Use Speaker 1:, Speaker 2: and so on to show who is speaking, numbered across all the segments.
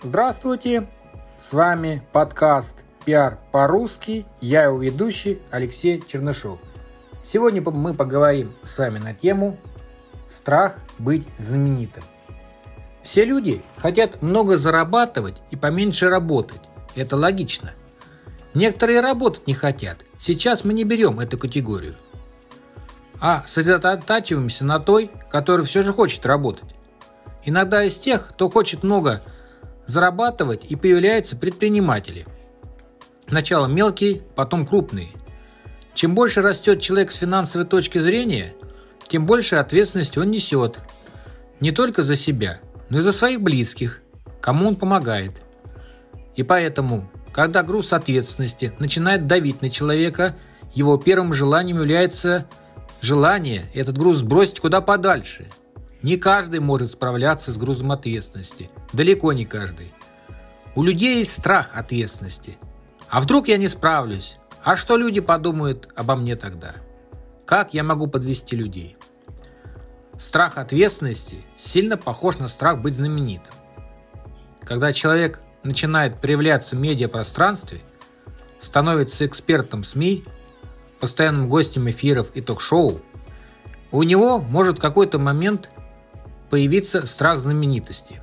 Speaker 1: Здравствуйте! С вами подкаст «Пиар по-русски». Я его ведущий Алексей Чернышов. Сегодня мы поговорим с вами на тему «Страх быть знаменитым». Все люди хотят много зарабатывать и поменьше работать. Это логично. Некоторые работать не хотят. Сейчас мы не берем эту категорию. А сосредотачиваемся на той, которая все же хочет работать. Иногда из тех, кто хочет много зарабатывать, и появляются предприниматели. Сначала мелкие, потом крупные. Чем больше растет человек с финансовой точки зрения, тем больше ответственности он несет. Не только за себя, но и за своих близких, кому он помогает. И поэтому, когда груз ответственности начинает давить на человека, его первым желанием является желание этот груз сбросить куда подальше – не каждый может справляться с грузом ответственности. Далеко не каждый. У людей есть страх ответственности. А вдруг я не справлюсь? А что люди подумают обо мне тогда? Как я могу подвести людей? Страх ответственности сильно похож на страх быть знаменитым. Когда человек начинает проявляться в медиапространстве, становится экспертом СМИ, постоянным гостем эфиров и ток-шоу, у него может какой-то момент появиться страх знаменитости.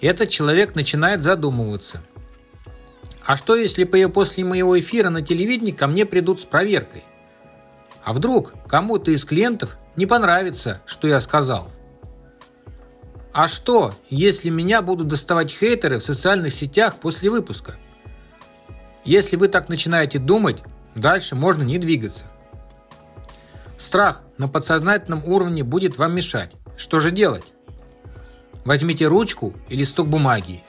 Speaker 1: Этот человек начинает задумываться. А что, если после моего эфира на телевидении ко мне придут с проверкой? А вдруг кому-то из клиентов не понравится, что я сказал? А что, если меня будут доставать хейтеры в социальных сетях после выпуска? Если вы так начинаете думать, дальше можно не двигаться. Страх на подсознательном уровне будет вам мешать. Что же делать? Возьмите ручку и листок бумаги.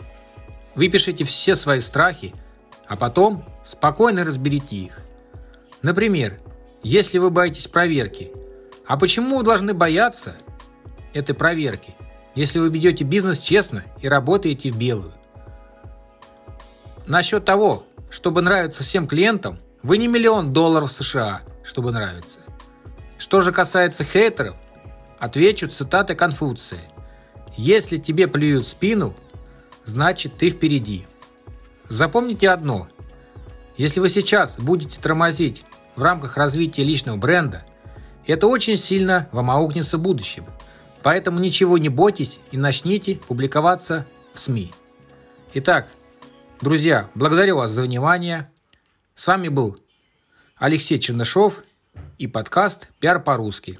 Speaker 1: Выпишите все свои страхи, а потом спокойно разберите их. Например, если вы боитесь проверки, а почему вы должны бояться этой проверки, если вы ведете бизнес честно и работаете в белую? Насчет того, чтобы нравиться всем клиентам, вы не миллион долларов США, чтобы нравиться. Что же касается хейтеров – Отвечу цитатой Конфуция. «Если тебе плюют в спину, значит ты впереди». Запомните одно. Если вы сейчас будете тормозить в рамках развития личного бренда, это очень сильно вам аукнется в будущем. Поэтому ничего не бойтесь и начните публиковаться в СМИ. Итак, друзья, благодарю вас за внимание. С вами был Алексей Чернышов и подкаст «Пиар по-русски».